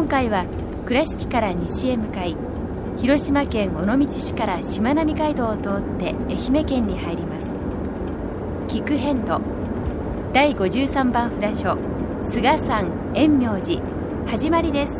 今回は倉敷から西へ向かい広島県尾道市からしまなみ海道を通って愛媛県に入ります。菊遍路第53番札所菅山円明寺始まりです。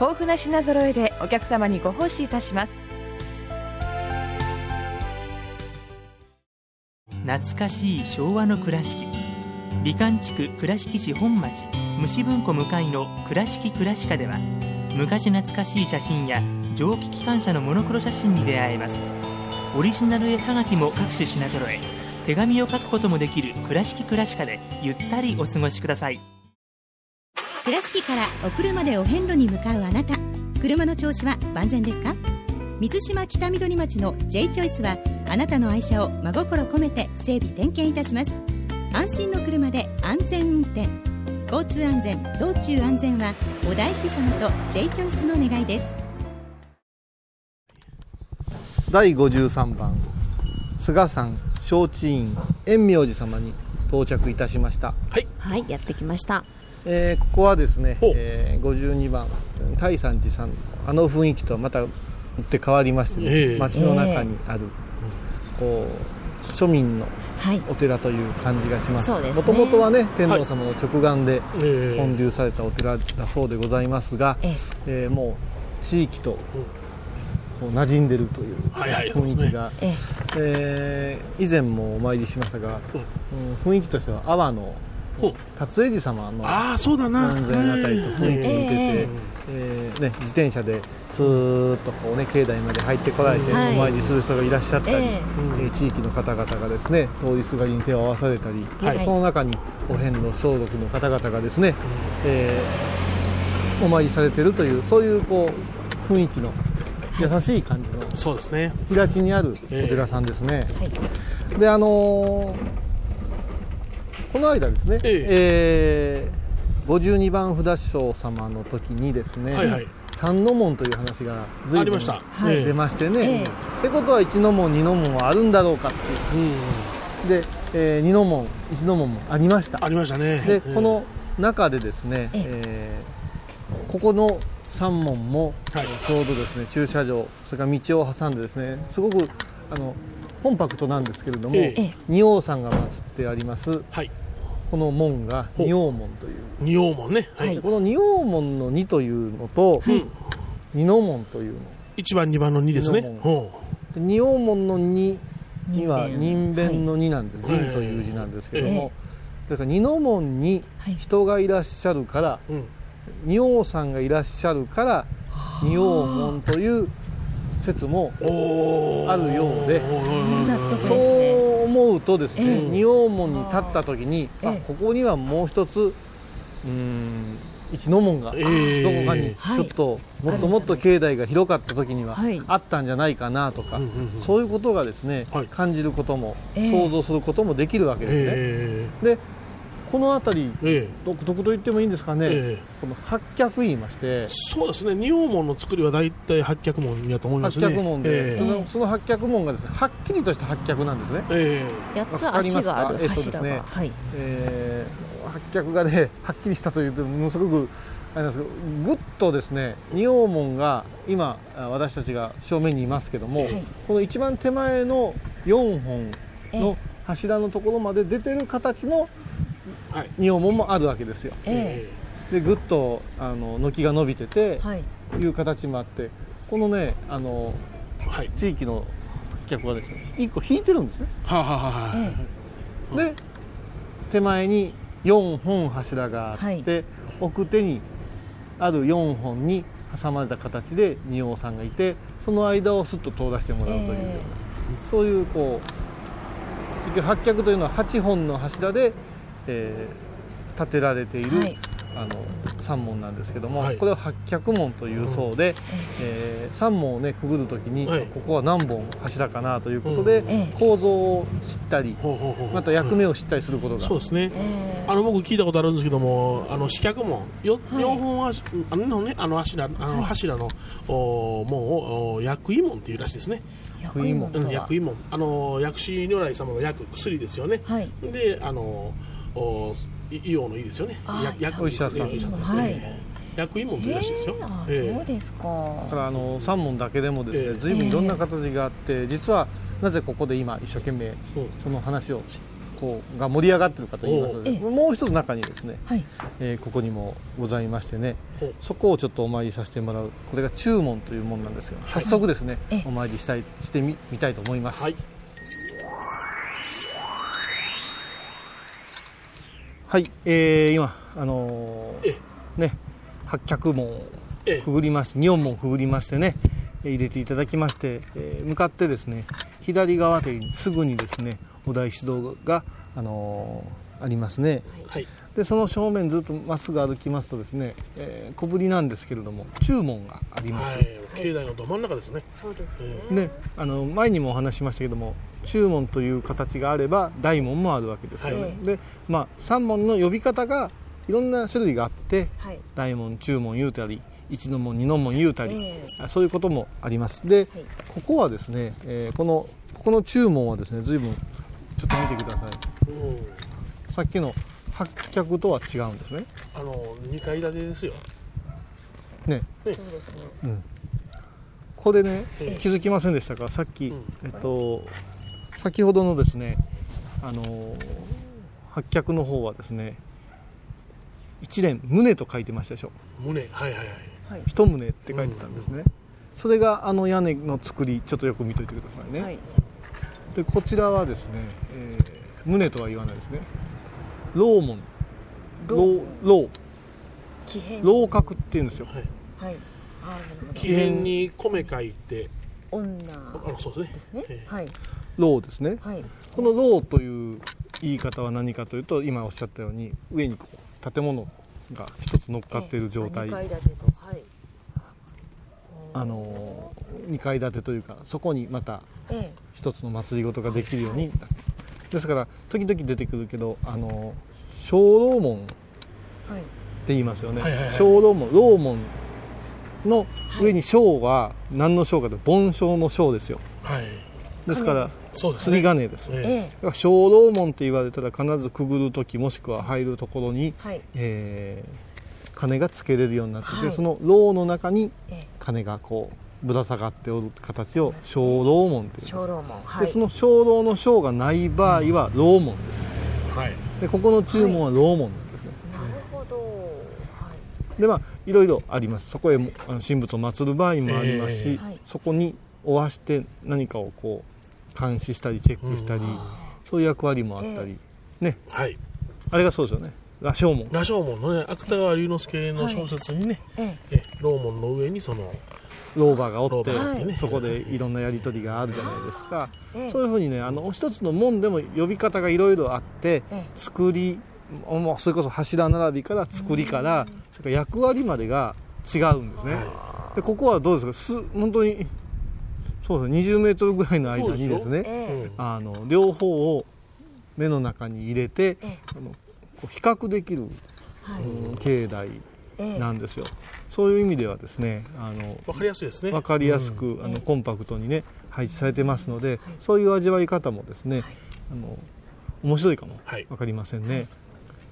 豊富な品揃えでお客様にご奉仕いたします。懐かしい昭和の倉敷。美観地区倉敷市本町虫文庫向かいの「倉敷倉歯科」では昔懐かしい写真や蒸気機関車のモノクロ写真に出会えます。オリジナル絵はがきも各種品揃え手紙を書くこともできる「倉敷倉歯科」でゆったりお過ごしください。倉敷からお車でお遍路に向かうあなた。車の調子は万全ですか？水島北緑町の J チョイスはあなたの愛車を真心込めて整備点検いたします。安心の車で安全運転。交通安全道中安全はお大師様と J チョイスの願いです。第53番菅山承知院円明寺様に到着いたしました。はい、やってきました。えーここはですねえー52番大山寺さんのあの雰囲気とはまた打って変わりまして、ええ。街の中にある、こう庶民のはい。お寺という感じがします。そうですね。もともとはね天皇様の直眼でええ。建立されたお寺だそうでございますが、ええ。えーもう地域とこう馴染んでるというはいはいそうですね。雰囲気が、ええ。ー以前もお参りしましたが、うん雰囲気としては阿波のほう。辰江寺様のああそうだな。安全なたりと雰囲気に似てて、ええ。ーね、自転車でスーッとこう、ね、境内まで入ってこられて、はい。お参りする人がいらっしゃったり、ええ。ー地域の方々がですね通りすがりに手を合わされたり、はい。その中にお遍路装束の方々がですね、えーお参りされてるというそういうこう雰囲気の優しい感じのそうですね。平地にあるお寺さんですね、はい。であのーこの間ですね、ええ。ー52番札所様の時にですね、はいはい。三の門という話が随分ありました。はいええ。出ましてね、ええ。ってことは1の門2の門はあるんだろうかっていう。うん。で、え2の門1の門もありました。ありましたね。でええ。この中でですね、ええ。ーここの3門も、はい。ちょうどですね駐車場それから道を挟んでですねすごくあのコンパクトなんですけれども、ええ。仁王さんが祀ってありますはい。この門が仁王門という。仁王門ね。はい。でこの仁王門の2というのと、うん。二の門というの。1番2番の2ですね。仁王ほで仁王門の2には人人弁弁の2なんです、はい。仁という字なんですけどえも、だから二の門にはい。人がいらっしゃるから、仁王さんがいらっしゃるから仁王門という説もあるようで。そ。う思うとですね、ええ。仁王門に立った時に、あえ。えここにはもう一つうーん一の門がどえ。えこかにはい。ちょっともっともっと境内が広かった時にははい。あったんじゃないかなとか、そういうことがですね、はい。感じることも、ええ。想像することもできるわけですね。え。でこの辺りええ。え独特と言ってもいいんですかね、ええ。この八脚言いまして。そうですね。仁王門の作りは大体八脚門やと思いま八すね。脚門で、えそのその八脚門がですねはっきりとした八脚なんですね。ええ。八つ足がある柱が。えっとですねはい。えー、八脚がねはっきりしたというとものすごくあれですけどぐっとですね仁王門が今あ私たちが正面にいますけども、はい。この一番手前の4本の柱のところまで出てる形のはい仁王門もあるわけですよ。えでぐっとあの軒が伸びててえ、はい。いう形もあってこのねあのはい。地域の客はですね1個引いてるんですね。はあ、はあはえで手前に4本柱があって、はい。奥手にある4本に挟まれた形で仁王さんがいてその間をすっと通らせてもらうという、えそういうこう結局八脚というのは8本の柱で、えー建てられている、はい。あの三門なんですけども、はい。これを八脚門というそうで、えー三門をねくぐるときに、はい。ここは何本柱かなということで、うん。ええ。構造を知ったり、ほうほうほうまた役目を知ったりすることが、そうですね。えあの僕聞いたことあるんですけども、あの四脚門、よはい。四本足あのねあの柱あの柱の、お門をお薬医門っていうらしいですね。役員門とうん、は薬医門。あの薬師如来様の薬薬ですよね。はい。であのおい医療のいいですよね。あ薬医者さん。お医者さんですはい。ね。薬医門というらしいですよ。ええあええ。そうですか。だからあの三門だけでもですね、ええ。随分いろんな形があって、実はなぜここで今一生懸命うん。その話をこうが盛り上がってるかと言いますとでもう一つ中にですね、はい。えーここにもございましてねそこをちょっとお参りさせてもらう。これが中門というものなんですが早速ですね、ええ。お参りしたいしてみみたいと思います、はい。はい、えー今あのーえね八脚門くぐりまして仁王門をくぐりましてねえー入れていただきまして、えー向かってですね左側手にすぐにですねお大師堂が、あのーありますね。はい。でその正面ずっとまっすぐ歩きますとですね、えー小ぶりなんですけれども中門があります、はい。境内のど真ん中ですね。そうですえであの前にもお話ししましたけども中門という形があれば大門もあるわけですよね、はい。でまあ三門の呼び方がいろんな種類があってはい。大門中門言うたり一の門二の門言うたり、えあそういうこともあります。で、はい。ここはですね、えーこのここの中門はですね随分ちょっと見てください。さっきの八脚とは違うんですね。あの二階建てですよ。ね。そうですね。これねええ。気づきませんでしたか？さっき、うん。えっと先ほどのですねあのー八脚の方はですね一連胸と書いてましたでしょ。胸はいはいはい。はい。一棟って書いてたんですね、それがあの屋根の作りちょっとよく見といてくださいね、はい。でこちらはですね、えー胸とは言わないですね。楼門。楼。楼楼。閣って言うんですよ。はい。はい。木片に米書いて、女。あのそうですね。ですね。ええはい楼ですね。はい。この楼という言い方は何かというと今おっしゃったように上にこう建物が一つ乗っかっている状態、二階建てとはい。あの2階建てというかそこにまたえ一つの祭りごとができるようになって。ですから時々出てくるけどあの小楼門ってえはい言いますよね、はいはいはい。小楼門楼門の上に小は何の小かと盆小の小ですよ。はい。ですからそうです釣りね。鐘です、えええ。だから小楼門って言われたら必ずくぐる時もしくは入るところに、はい。えー鐘がつけれるようになってて、はい。その楼の中にええ。鐘がこうぶら下がっておる形を小楼門っていうんです、小楼門はい。でその小楼の小がない場合は楼門です。はい。でここの注文は楼門なんですね、なるほど。はい。でまあいろいろあります。そこへもあの神仏を祀る場合もありますし、ええ。はい。そこにおわして何かをこう監視したりチェックしたり、うん。そういう役割もあったり、ね。はい。あれがそうですよね。羅生門。羅生門のね、芥川龍之介の小説にね、ええ楼門の上にその、老婆がおって、ね。そこでいろんなやり取りがあるじゃないですか、ええ。そういうふうにねあの一つの門でも呼び方がいろいろあって、ええ。作りもうそれこそ柱並びから作りから、それから役割までが違うんですね、でここはどうですか？す本当にそうですね20メートルぐらいの間にですねええ。あの両方を目の中に入れて、えあのこう比較できる、はい。うん境内ええ。なんですよ、そういう意味ではですねあのわかりやすいですね。分かりやすく、あのコンパクトにね配置されてますので、そういう味わい方もですね、あの面白いかもはい。分かりませんね、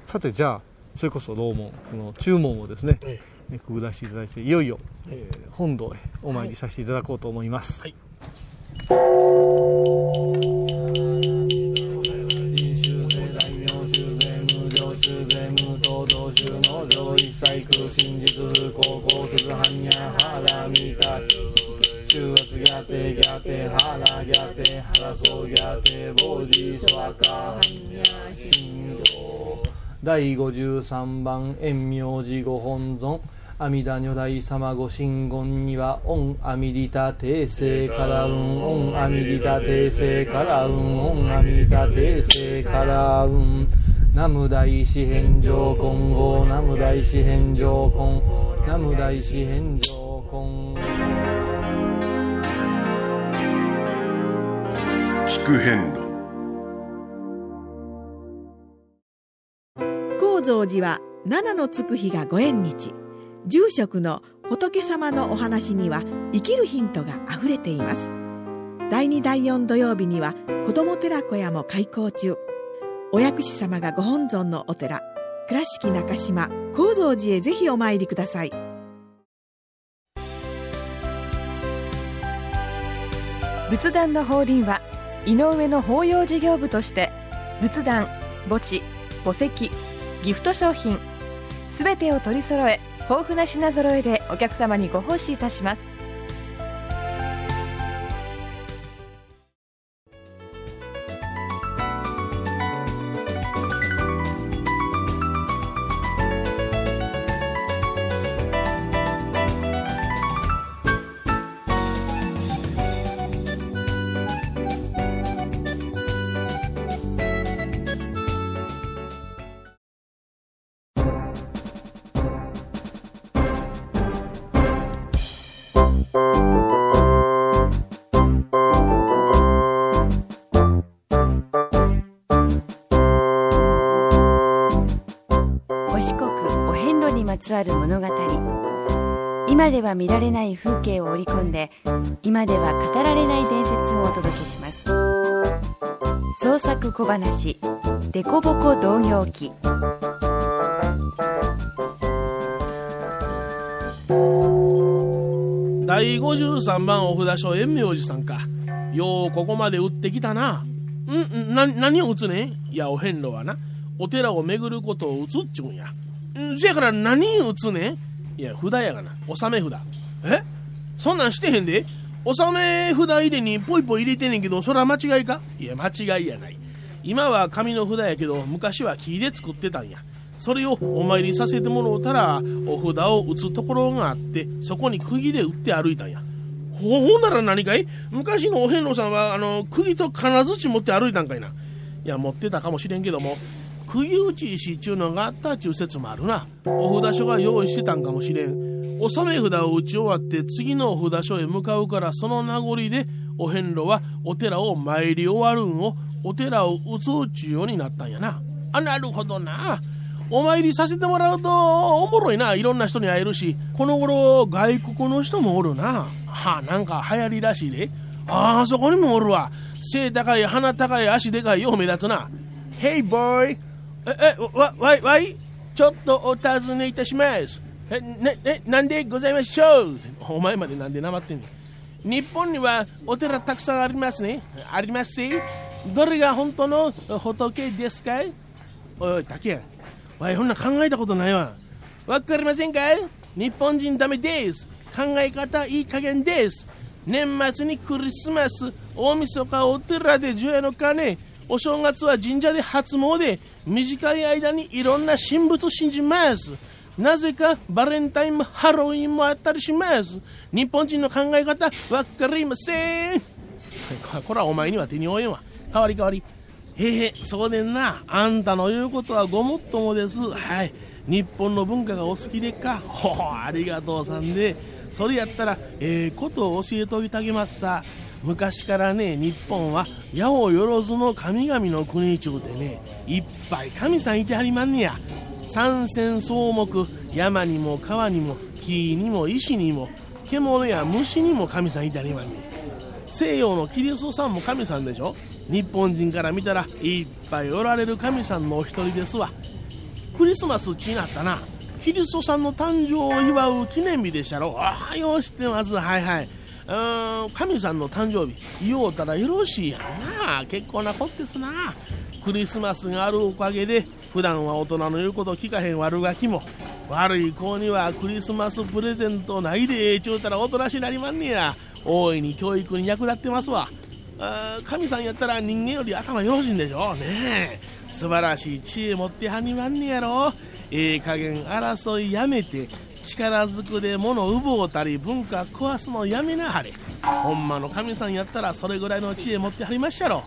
さてじゃあそれこそ楼門この中門をですね、ええ。くぐらせていただいていよいよ、えー本堂へお参りさせていただこうと思います、はい週圧ギャテギャテハラギャテハラソギャテボジソワカハンニャ神行第53番円明寺ご本尊阿弥陀如来様ご神言には御阿弥陀定世から運御阿弥陀定世から運御阿弥陀定世から運南無大師返上金剛南無大師返上金南無大師返上金聞く遍路高蔵寺は七のつく日がご縁日住職の仏様のお話には生きるヒントがあふれています。第2第4土曜日には子ども寺小屋も開校中。お薬師様がご本尊のお寺倉敷中島・高蔵寺へぜひお参りください。仏壇の法輪は井上の法要事業部として仏壇墓地墓石ギフト商品すべてを取り揃え豊富な品揃えでお客様にご奉仕いたします。今では見られない風景を織り込んで今では語られない伝説をお届けします。創作小話「デコボコ同業記」第53番お札所円明寺さんか。ようここまで売ってきたな。んんな何を打つね？んいやお遍路はな。お寺を巡ることを打つっちゅうんや。んせやから何打つね？んいや札やがな。納め札。え？そんなんしてへんで？納め札入れにポイポイ入れてんねんけどそれは間違いか？いや間違いやない。今は紙の札やけど昔は木で作ってたんや。それをお参りさせてもろうたらお札を打つところがあってそこに釘で打って歩いたんや。ほほんなら何かい？昔のお遍路さんはあの釘と金槌持って歩いたんかいな。いや持ってたかもしれんけども釘打ち石っちゅうのがあったっちゅう説もあるな。お札所が用意してたんかもしれん。納め札を打ち終わって次のお札所へ向かうからその名残でお遍路はお寺を参り終わるんをお寺を打つっちゅうようになったんやな。あなるほどな。お参りさせてもらうとおもろいな。いろんな人に会えるしこの頃外国の人もおるな。はあなんか流行りらしいで。ああそこにもおるわ。背高い鼻高い足でかいよう目立つな。Hey boy ええわわいわいちょっとお尋ねいたします。えねねなんでございましょう？お前までなんでなまってんねん日本にはお寺たくさんありますね。ありますしどれが本当の仏ですか？いおいおい竹やわいほんな考えたことないわ。わかりませんかい？日本人ダメです。考え方いい加減です。年末にクリスマス大晦日お寺で除夜の鐘。お正月は神社で初詣短い間にいろんな神仏信じます。なぜかバレンタインもハロウィンもあったりします。日本人の考え方わかりません。これはお前には手に負えんわ。代わり代わり。へえそうでんな。あんたの言うことはごもっともです。はい。日本の文化がお好きでっか。ほほありがとうさんで。それやったらええことを教えておいてあげますさ昔からね日本は八百万の神々の国ちゅうてねいっぱい神さんいてはりまんねや。三千草木山にも川にも木にも石にも獣や虫にも神さんいてはりまんね西洋のキリストさんも神さんでしょ？日本人から見たらいっぱいおられる神さんのお一人ですわ。クリスマスちになったな。キリストさんの誕生を祝う記念日でしたろ？ああよう知ってます。はいはい。神さんの誕生日言おうたらよろしいやんな。結構なこってすな。クリスマスがあるおかげで普段は大人の言うこと聞かへん悪ガキも悪い子にはクリスマスプレゼントないでちゅうたらおとなしなりまんねや。大いに教育に役立ってますわ。神さんやったら人間より頭よろしいんでしょうね。素晴らしい知恵持ってはにまんねやろ。ええ加減争いやめて力ずくで物奪うたり文化壊すのやめなはれ。ほんまの神さんやったらそれぐらいの知恵持ってはりましゃろ。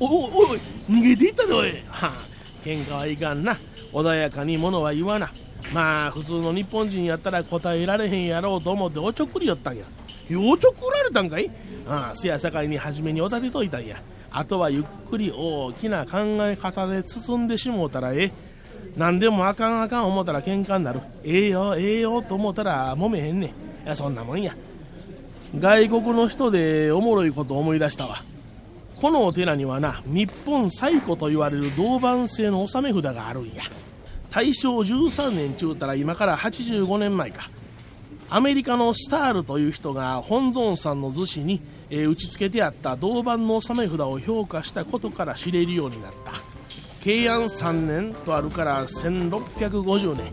おおおい逃げていったでおい。はあ喧嘩はいかんな。穏やかに物は言わな。まあ普通の日本人やったら答えられへんやろうと思っておちょくりよったんや。おちょくられたんかい？ああせやさかいに初めにおたてといたんや。あとはゆっくり大きな考え方で包んでしもうたらええ。何でもあかんあかん思ったら喧嘩になる。ええよええよと思ったら揉めへんねん。いやそんなもんや。外国の人でおもろいこと思い出したわ。このお寺にはな日本最古と言われる銅板製の納め札があるんや。大正13年ちゅうたら今から85年前か。アメリカのスタールという人が本尊さんの厨子に、えー打ち付けてあった銅板の納め札を評価したことから知れるようになった。慶安3年とあるから1650年。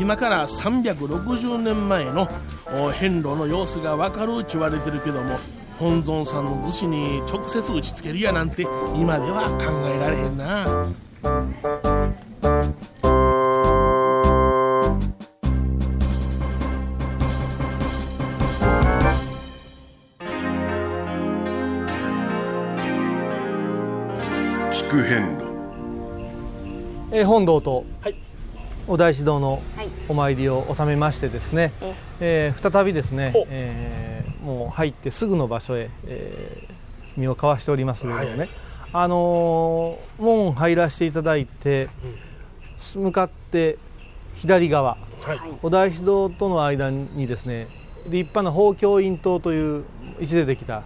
今から360年前の遍路の様子が分かるっち言われてるけども本尊さんの厨子に直接打ち付けるやなんて今では考えられへんな。えー本堂とはい。お大師堂のはい。お参りを収めましてですね、ええ。ー再びですねえーもう入ってすぐの場所へ、えー身を交わしておりますけれどもね、はいあのー門入らせていただいて、向かって左側。はい。お大師堂との間にですね立派な宝教院塔という石でできた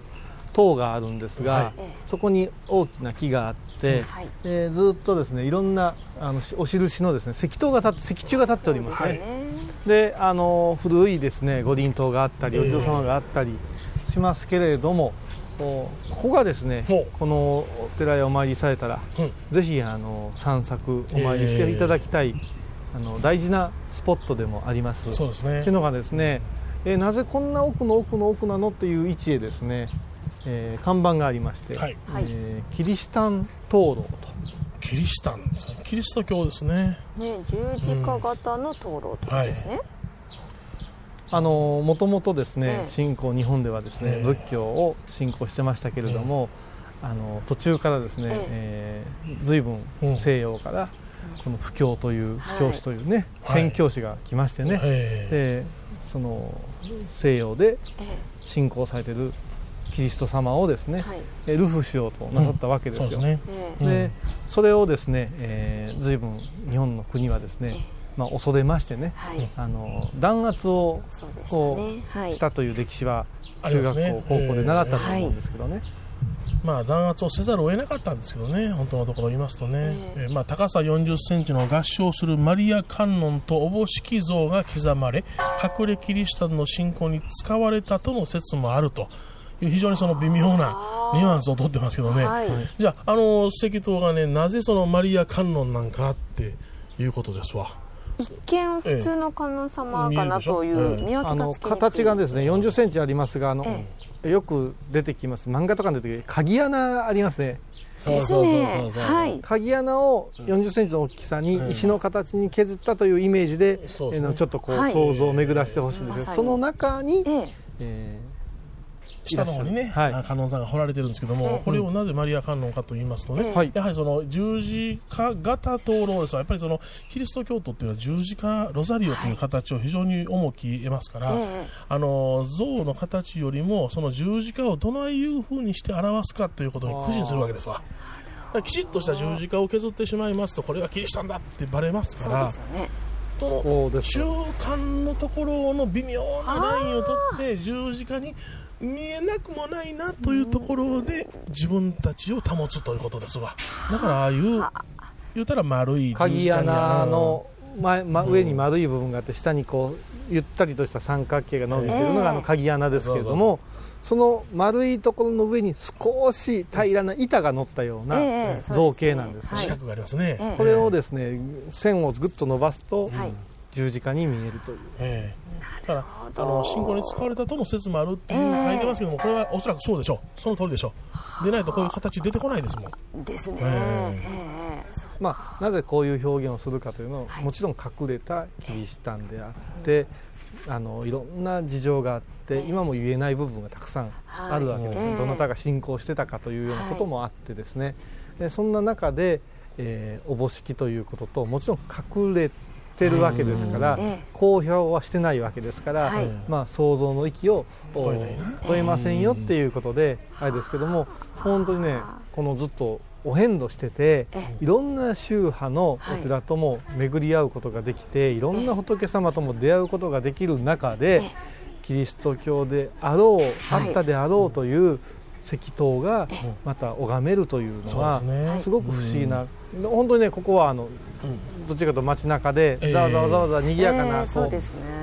塔があるんですが、はい。そこに大きな木があって、はい。えーずっとですねいろんなあのしお印のですね石塔が立って石柱が立っておりますね、はいであの古いですね御神塔があったりええお地蔵様があったりしますけれども、こうここがですねこのお寺へお参りされたら、うん。ぜひあの散策お参りしていただきたい、あの大事なスポットでもあります。そうですねっていうのがですね、えーなぜこんな奥の奥の奥なのっていう位置へですね、えー看板がありまして、はい。はい。えーキリシタン灯籠キリシタンキリスト教ですね。ね十字架型の灯籠とですね、とあのもともとですね、ええ。信仰日本ではですね、ええ。仏教を信仰してましたけれども、あの途中からですね、えー随分うん。西洋からこの布教というはい。布教師というね、はい。宣教師が来ましてね、えでその西洋でえ信仰されているキリスト様をですね、えはい。えルフしようとなさったわけえですよ。そうですね。えうん。でそれをですね、えー、随分日本の国はですね、まあ、恐れましてね、はい。あの弾圧をそうでしたね。はい。したという歴史は中学校、ね高校で習ったと思うんですけどね、まあ弾圧をせざるを得なかったんですけどね本当のところ言いますとね、ええ。ーまあ、高さ4 0センチの合唱するマリア観音とおぼしき像が刻まれ隠れキリシタンの信仰に使われたとの説もあると非常にその微妙なニュアンスをとってますけどね、はい。じゃああの石塔がねなぜそのマリア観音なんかっていうことですわ。一見普通の観音様かなといええう見分あのけがつきにくい形がですね4 0センチありますがあの、えよく出てきます。漫画とかに出てくる鍵穴ありますね。ですね。はい。鍵穴を4 0センチの大きさにうん。石の形に削ったというイメージで、えーちょっとこう、はい。想像を巡らしてほしいんですけその中に、ええ。え下の方にね、はい。あ観音さんが彫られてるんですけども、ええこれをなぜマリア観音かと言いますとね、やはりその十字架型灯籠です。わやっぱりそのキリスト教徒っていうのは十字架ロザリオという形を非常に重き得ますから、ええあの像の形よりもその十字架をどないいうふうにして表すかということに苦心するわけですわ。きちっとした十字架を削ってしまいますとこれがキリシタンだってバレますかそうらですよね。そのそうです中間のところの微妙なラインを取って十字架に見えなくもないなというところで自分たちを保つということですわ。だからああいう言うたら丸い鍵穴の前、ま、上に丸い部分があって下にこうゆったりとした三角形が伸びているのがあの鍵穴ですけれども、その丸いところの上に少し平らな板が乗ったような造形なんですね。四角がありますね。これをですね線をぐっと伸ばすと、十字架に見えるという。ええ、だからあの信仰に使われたとの説もあるっていう書いてますけども、これはおそらくそうでしょう。その通りでしょう。でないとこういう形出てこないですもん。ですね、えー、まあ、なぜこういう表現をするかというのは、はい、もちろん隠れたキリシタンであって、あのいろんな事情があって今も言えない部分がたくさんあるわけですね、はい、どなたが信仰してたかというようなこともあってですね、でそんな中で、えー、おぼしきということともちろん隠れてるわけですから、公表はしてないわけですから、まあ、想像の域を超えませんよっていうことで、あれですけども本当にねこのずっとお遍路してていろんな宗派のお寺とも巡り合うことができていろんな仏様とも出会うことができる中でキリスト教であろうあったであろうという石塔がまた拝めるというのはすごく不思議な。本当にねここはあのどっちかと街中でざわざわざわざわ賑やかなこう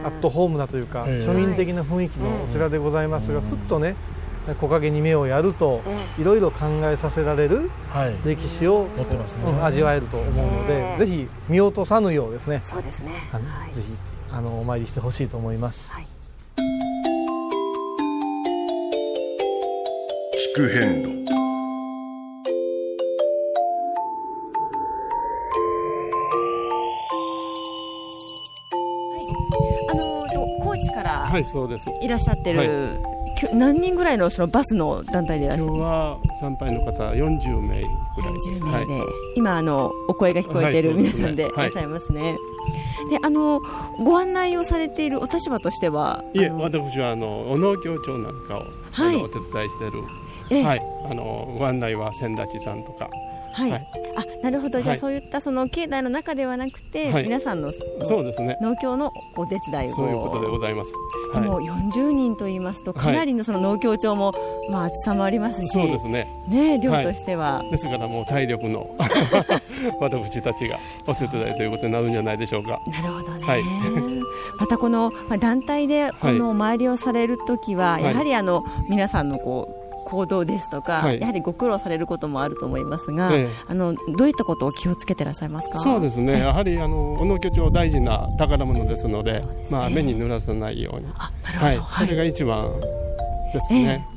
アットホームななというか庶民的な雰囲気のお寺でございますがふっとね木陰に目をやるといろいろ考えさせられる歴史を、持ってますね、味わえると思うので、ぜひ見落とさぬようですね。そうですね、ぜひあのお参りしてほしいと思います、はい、聞く変路はい。そうです。いらっしゃってる、はい。何人ぐらいのそのバスの団体でいらっしゃる？今日は参拝の方40名ぐらいです。40名で、はい、今あのお声が聞こえている皆さんでいらっしゃいますね、はい、であのご案内をされているお立場としてはいえ私はあのお農協長なんかを、はい、お手伝いしている、はい、あのご案内は千立さんとか。はい、はい、あなるほど。じゃあ、そういったその境内の中ではなくて、はい、皆さんのそうですね。農協のお手伝いを。そういうことでございます、でも40人と言いますとかなりのその農協長も、まあ、厚さもありますしそうですね。ね量としては、ですからもう体力の 私たちがお手伝いということになるんじゃないでしょうか。なるほどね、はい、またこの、まあ、団体でこのお参りをされる時は、やはりあの皆さんのこう行動ですとか、はい、やはりご苦労されることもあると思いますが、ええ、あのどういったことを気をつけてらっしゃいますか？そうですね、やはりあの小野居町大事な宝物ですので、でね、まあ、目に濡らさないように、はい、それが一番ですね。え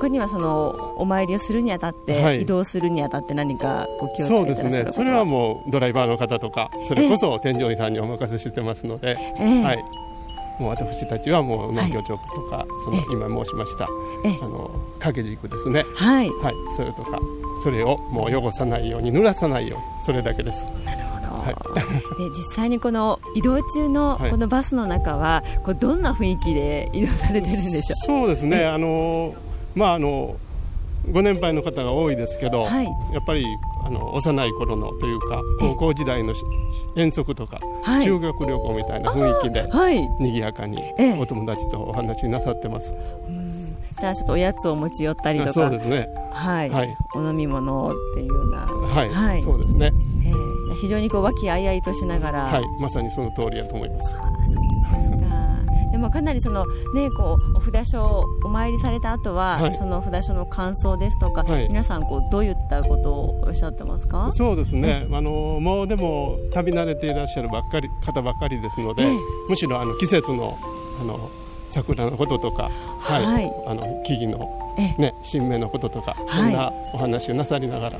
他にはそのお参りをするにあたって、はい、移動するにあたって何かご気をつけてそうですね。それはもうドライバーの方とかそれこそ添乗員さんにお任せしてますので、はい、もう私たちはもう農協長とか、はい、その今申しましたあの掛け軸ですね。はい、はい、それとかそれをもう汚さないように濡らさないようにそれだけです。なるほど、はい、で実際にこの移動中のこのバスの中は、こうどんな雰囲気で移動されてるんでしょう？そうですね。あのまああのご年配の方が多いですけど、はい、やっぱりあの幼い頃のというか高校時代の遠足とか、はい、修学旅行みたいな雰囲気で、はい、賑やかにお友達とお話しなさってます。じゃあちょっとおやつを持ち寄ったりとかそうですね。はい、はい、お飲み物っていうような。はい、はい、そうですね、えー、非常にこう和気あいあいとしながら。はい。まさにその通りやと思います。でもか。なりその、ね、こうお札所お参りされた後は、はい、そのお札所の感想ですとか、はい、皆さんこうどういったことをおっしゃってますか？そうですね、あのもうでも旅慣れていらっしゃるばっかり方ばっかりですので、むしろあの季節のあの桜のこととか、はい、はい、あの木々の、ね、新芽のこととか、そんなお話をなさりながら。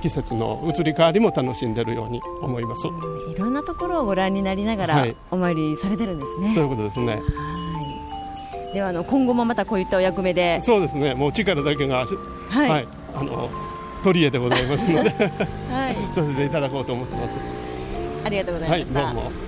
季節の移り変わりも楽しんでるように思います。いろんなところをご覧になりながらお参りされてるんですね、そういうことですね。はい。ではあの今後もまたこういったお役目で。そうですね。もう力だけがはい、はい、あの取り柄でございますので、はい、させていただこうと思ってます。ありがとうございました、はい、どうも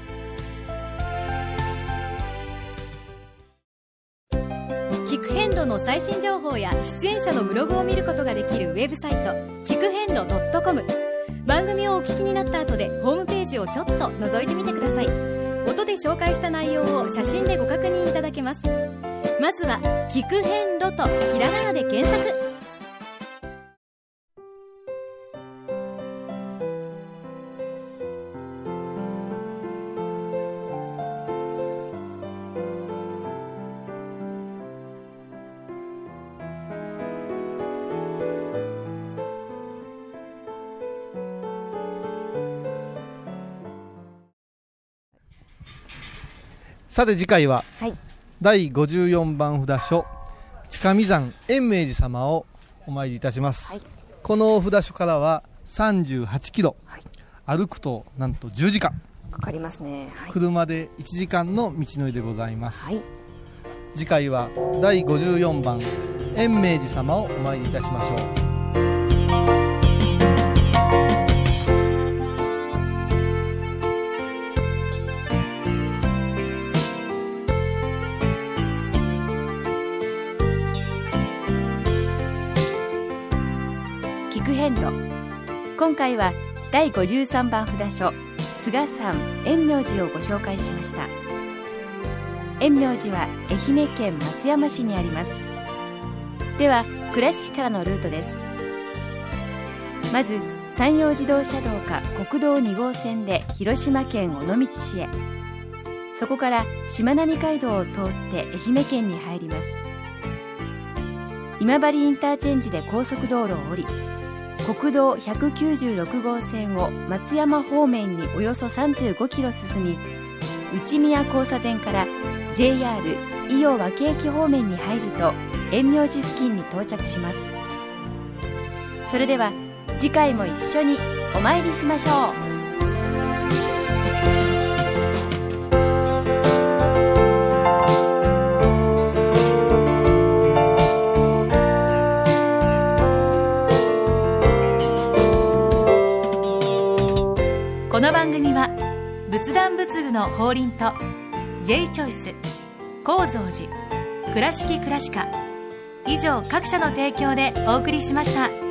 最新情報や出演者のブログを見ることができるウェブサイト聞く遍路 .com 番組をお聞きになった後でホームページをちょっと覗いてみてください。音で紹介した内容を写真でご確認いただけます。まずは「聞く遍路」とひらがなで検索。さて次回は、はい、第54番札所近見山延明寺様をお参りいたします、はい、この札所からは38キロ、はい、歩くとなんと10時間。かかりますね、車で1時間の道のりでございます、次回は第54番延明寺様をお参りいたしましょう遍路。今回は第53番札所菅山円明寺をご紹介しました。円明寺は愛媛県松山市にあります。では倉敷からのルートです。まず山陽自動車道か国道2号線で広島県尾道市へ。そこからしまなみ海道を通って愛媛県に入ります。今治インターチェンジで高速道路を降り国道196号線を松山方面におよそ35キロ進み内宮交差点から JR 伊予和気駅方面に入ると延明寺付近に到着します。それでは次回も一緒にお参りしましょう。番組は仏壇仏具の法輪と J チョイス構造寺倉敷倉歯科以上各社の提供でお送りしました。